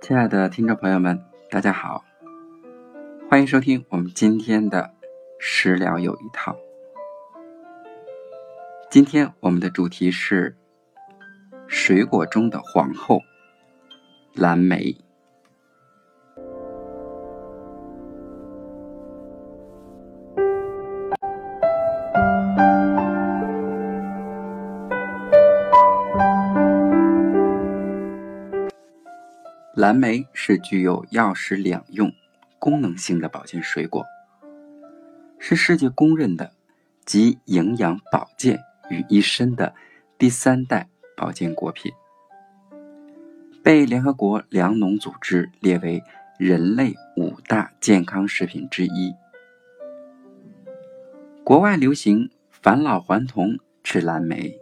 亲爱的听众朋友们，大家好，欢迎收听我们今天的食疗有一套。今天我们的主题是水果中的皇后——蓝莓。蓝莓是具有药食两用功能性的保健水果，是世界公认的集营养保健于一身的第三代保健果品，被联合国粮农组织列为人类五大健康食品之一。国外流行返老还童吃蓝莓，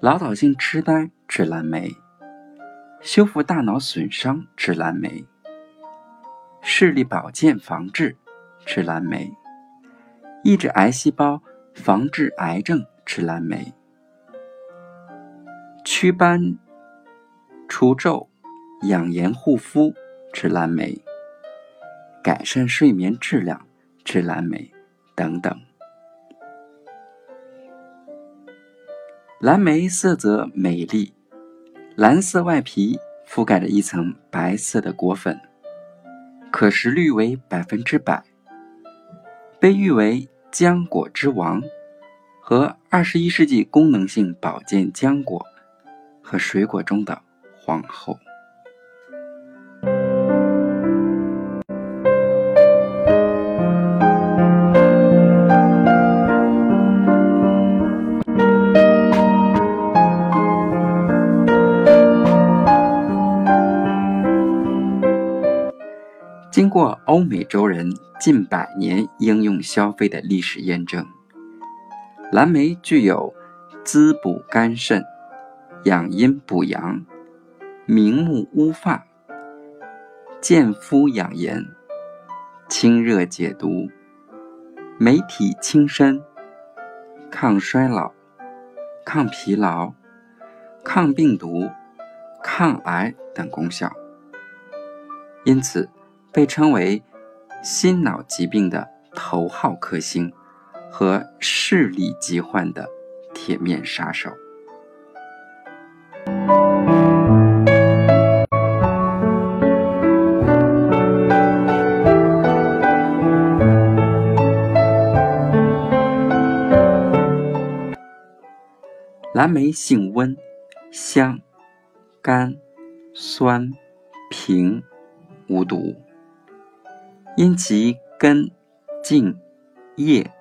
老导性痴呆吃蓝莓。修复大脑损伤吃蓝莓，视力保健防治吃蓝莓，抑制癌细胞防治癌症吃蓝莓，祛斑除皱养颜护肤吃蓝莓，改善睡眠质量吃蓝莓等等。蓝莓色泽美丽。蓝色外皮覆盖着一层白色的果粉，可食率为百分之百，被誉为“浆果之王”和二十一世纪功能性保健浆果和水果中的皇后。经过欧美洲人近百年应用消费的历史验证，蓝莓具有滋补肝肾、养阴补阳、明目乌发、健肤养颜、清热解毒、美体轻身、抗衰老、抗疲劳、抗病毒、抗癌等功效，因此。被称为心脑疾病的头号克星和视力疾患的铁面杀手。蓝莓性温、香、甘、酸、平、无毒。因其根、茎、叶、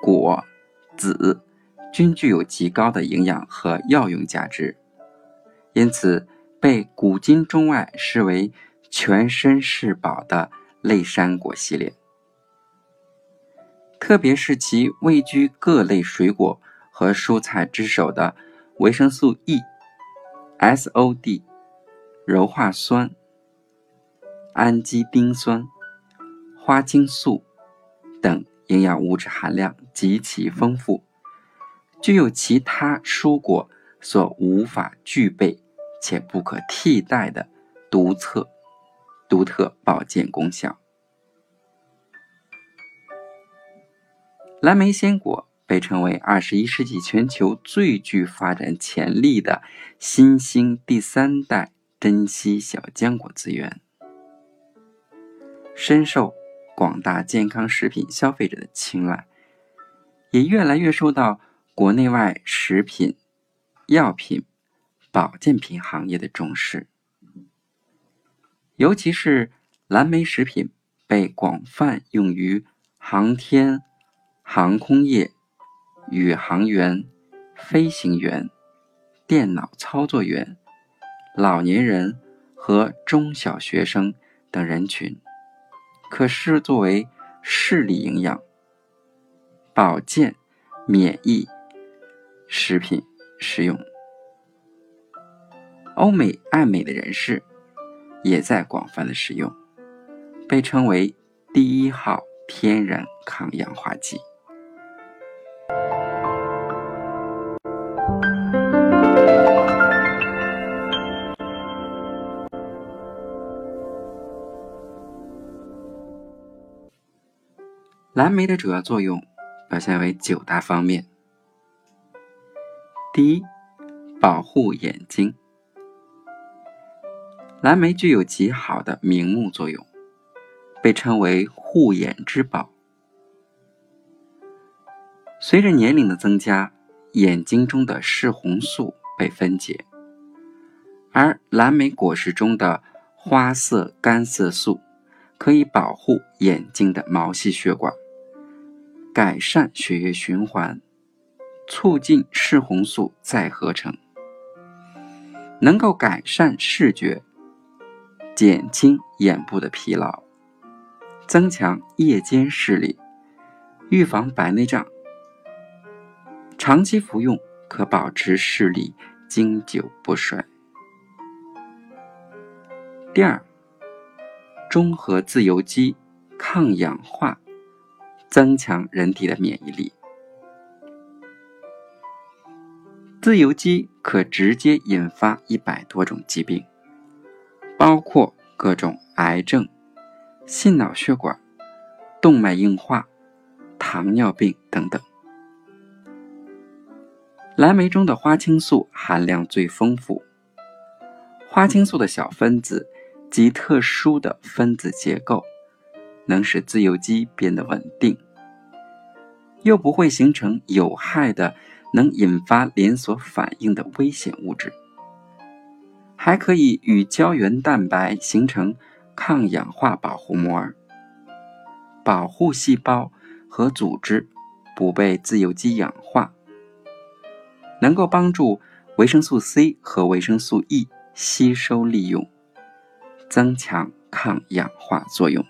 果、籽均具有极高的营养和药用价值，因此被古今中外视为全身是宝的类山果系列。特别是其位居各类水果和蔬菜之首的维生素 E、SOD、鞣化酸、氨基丁酸。花青素等营养物质含量极其丰富，具有其他蔬果所无法具备且不可替代的独特独特保健功效。蓝莓鲜果被称为二十一世纪全球最具发展潜力的新兴第三代珍稀小浆果资源，深受。广大健康食品消费者的青睐，也越来越受到国内外食品、药品、保健品行业的重视。尤其是蓝莓食品被广泛用于航天、航空业、宇航员、飞行员、电脑操作员、老年人和中小学生等人群。可视作为视力营养、保健、免疫、食品食用。欧美爱美的人士也在广泛的使用，被称为第一号天然抗氧化剂。蓝莓的主要作用表现为九大方面。第一，保护眼睛。蓝莓具有极好的明目作用，被称为护眼之宝。随着年龄的增加，眼睛中的视红素被分解，而蓝莓果实中的花色干色素可以保护眼睛的毛细血管，改善血液循环，促进视红素再合成，能够改善视觉。减轻眼部的疲劳，增强夜间视力，预防白内障。长期服用可保持视力经久不衰。第二，中和自由基，抗氧化，增强人体的免疫力。自由基可直接引发一百多种疾病。包括各种癌症、心脑血管、动脉硬化、糖尿病等等。蓝莓中的花青素含量最丰富，花青素的小分子及特殊的分子结构，能使自由基变得稳定，又不会形成有害的、能引发连锁反应的危险物质。还可以与胶原蛋白形成抗氧化保护膜，保护细胞和组织不被自由基氧化，能够帮助维生素 C 和维生素 E 吸收利用，增强抗氧化作用。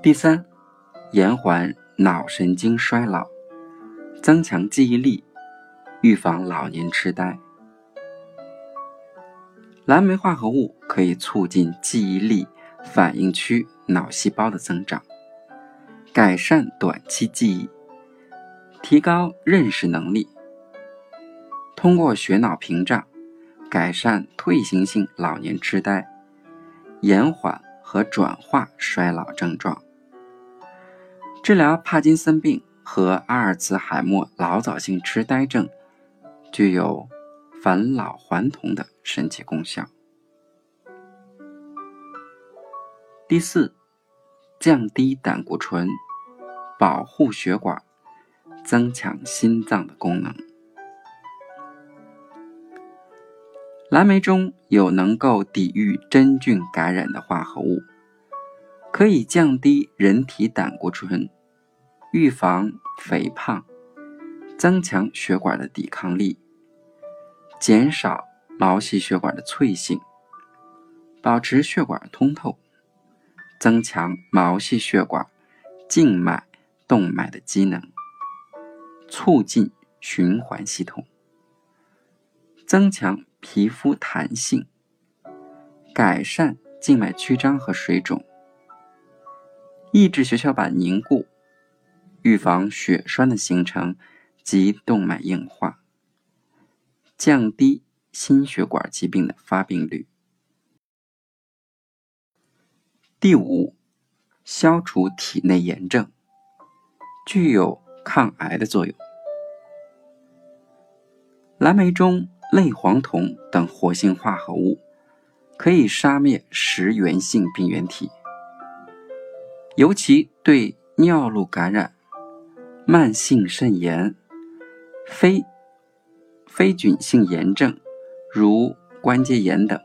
第三，延缓脑神经衰老，增强记忆力，预防老年痴呆。蓝莓化合物可以促进记忆力反应区脑细胞的增长，改善短期记忆，提高认识能力。通过血脑屏障，改善退行性老年痴呆，延缓和转化衰老症状。治疗帕金森病和阿尔茨海默老早性痴呆症，具有返老还童的神奇功效。第四，降低胆固醇，保护血管，增强心脏的功能。蓝莓中有能够抵御真菌感染的化合物，可以降低人体胆固醇。预防肥胖，增强血管的抵抗力，减少毛细血管的脆性，保持血管通透，增强毛细血管、静脉、动脉的机能，促进循环系统，增强皮肤弹性，改善静脉曲张和水肿，抑制血小板凝固。预防血栓的形成及动脉硬化，降低心血管疾病的发病率。第五，消除体内炎症，具有抗癌的作用。蓝莓中类黄酮等活性化合物可以杀灭食源性病原体，尤其对尿路感染。慢性肾炎、非非菌性炎症，如关节炎等，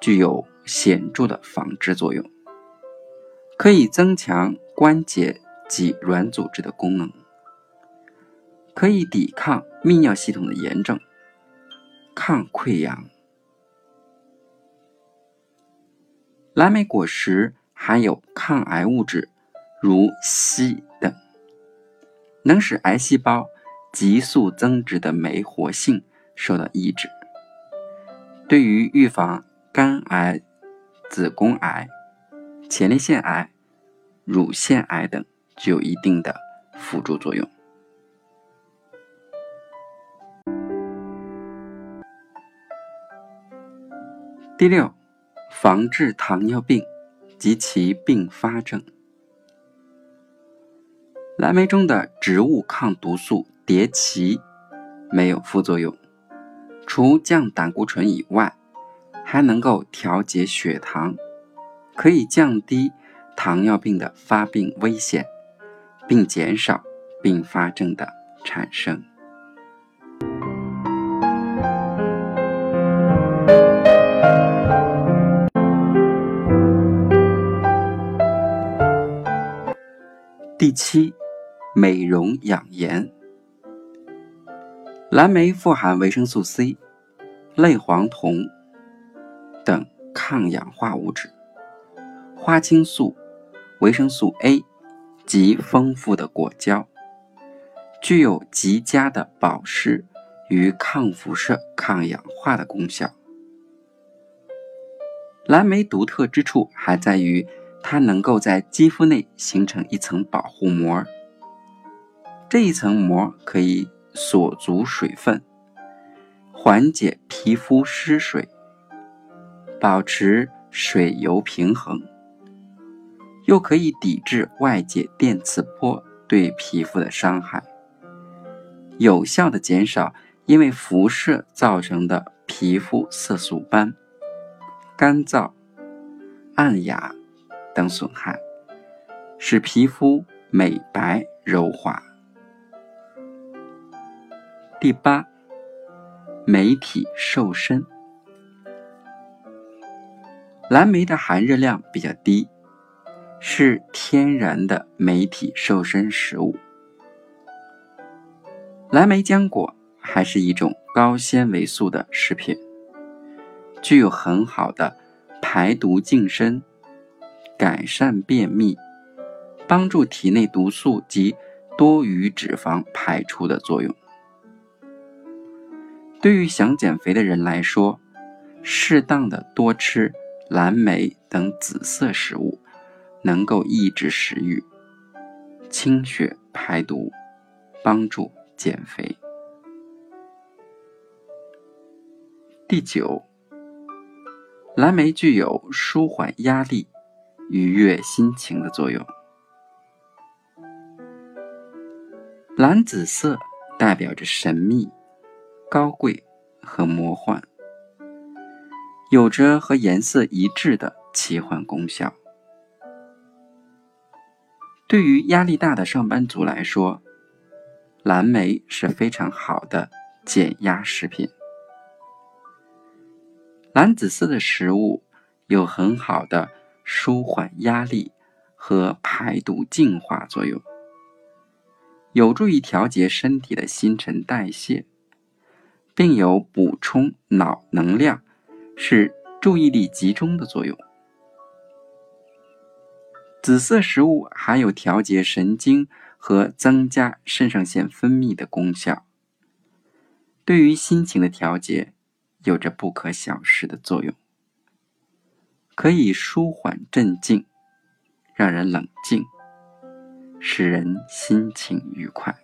具有显著的防治作用，可以增强关节及软组织的功能，可以抵抗泌尿系统的炎症，抗溃疡。蓝莓果实含有抗癌物质，如硒，能使癌细胞急速增殖的酶活性受到抑制，对于预防肝癌、子宫癌、前列腺癌、乳腺癌等具有一定的辅助作用。第六，防治糖尿病及其并发症。蓝莓中的植物抗毒素蝶奇没有副作用，除降胆固醇以外，还能够调节血糖，可以降低糖尿病的发病危险，并减少并发症的产生。第七，美容养颜。蓝莓富含维生素 C、类黄酮等抗氧化物质，花青素、维生素 A 及丰富的果胶，具有极佳的保湿与抗辐射、抗氧化的功效。蓝莓独特之处还在于。它能够在肌肤内形成一层保护膜，这一层膜可以锁足水分，缓解皮肤失水，保持水油平衡，又可以抵制外界电磁波对皮肤的伤害，有效的减少因为辐射造成的皮肤色素斑、干燥、暗哑。等损害，使皮肤美白柔滑。第八，美体瘦身。蓝莓的含热量比较低，是天然的美体瘦身食物。蓝莓浆果还是一种高纤维素的食品，具有很好的排毒净身。改善便秘，帮助体内毒素及多余脂肪排出的作用。对于想减肥的人来说，适当的多吃蓝莓等紫色食物，能够抑制食欲、清血排毒，帮助减肥。第九，蓝莓具有舒缓压力。愉悦心情的作用。蓝紫色代表着神秘、高贵和魔幻，有着和颜色一致的奇幻功效。对于压力大的上班族来说，蓝莓是非常好的减压食品。蓝紫色的食物有很好的。舒缓压力和排毒净化作用，有助于调节身体的新陈代谢，并有补充脑能量、使注意力集中的作用。紫色食物含有调节神经和增加肾上腺分泌的功效，对于心情的调节有着不可小视的作用。可以舒缓镇静，让人冷静，使人心情愉快。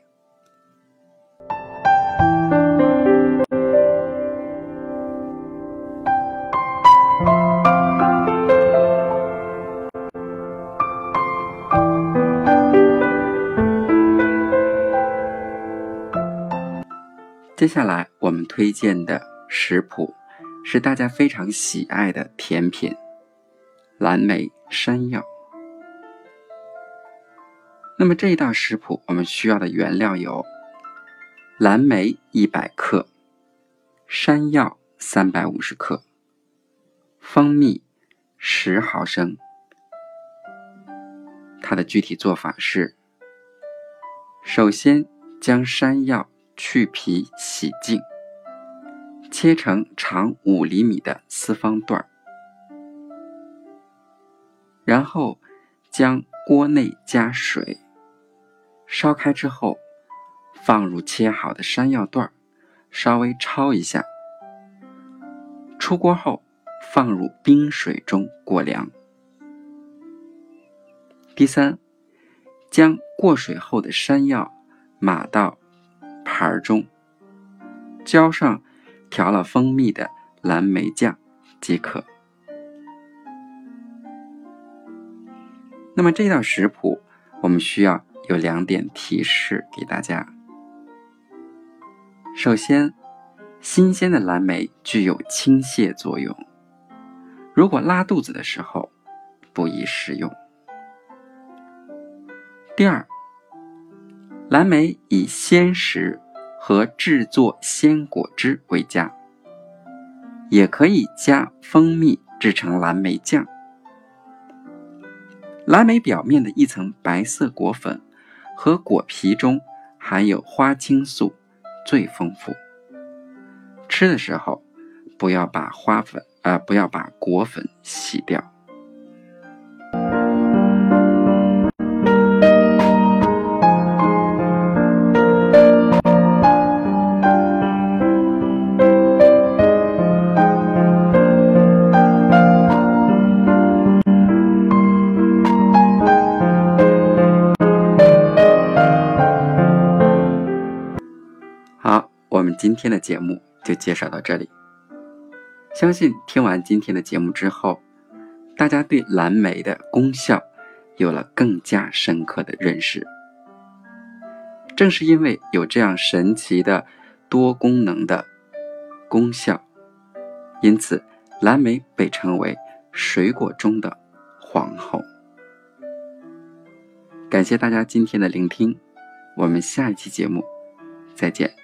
接下来我们推荐的食谱是大家非常喜爱的甜品。蓝莓山药。那么这一道食谱，我们需要的原料有：蓝莓一百克，山药三百五十克，蜂蜜十毫升。它的具体做法是：首先将山药去皮洗净，切成长五厘米的四方段儿，然后将锅内加水，烧开之后，放入切好的山药段儿，稍微焯一下，出锅后放入冰水中过凉。第三，将过水后的山药码到盘中，浇上调了蜂蜜的蓝莓酱即可。那么这道食谱，我们需要有两点提示给大家。首先，新鲜的蓝莓具有清泻作用，如果拉肚子的时候，不宜食用。第二，蓝莓以鲜食和制作鲜果汁为佳，也可以加蜂蜜制成蓝莓酱。蓝莓表面的一层白色果粉和果皮中含有花青素最丰富。吃的时候不要把花粉啊，不要把果粉洗掉。今天的节目就介绍到这里。相信听完今天的节目之后，大家对蓝莓的功效有了更加深刻的认识。正是因为有这样神奇的多功能的功效，因此蓝莓被称为水果中的皇后。感谢大家今天的聆听，我们下一期节目再见。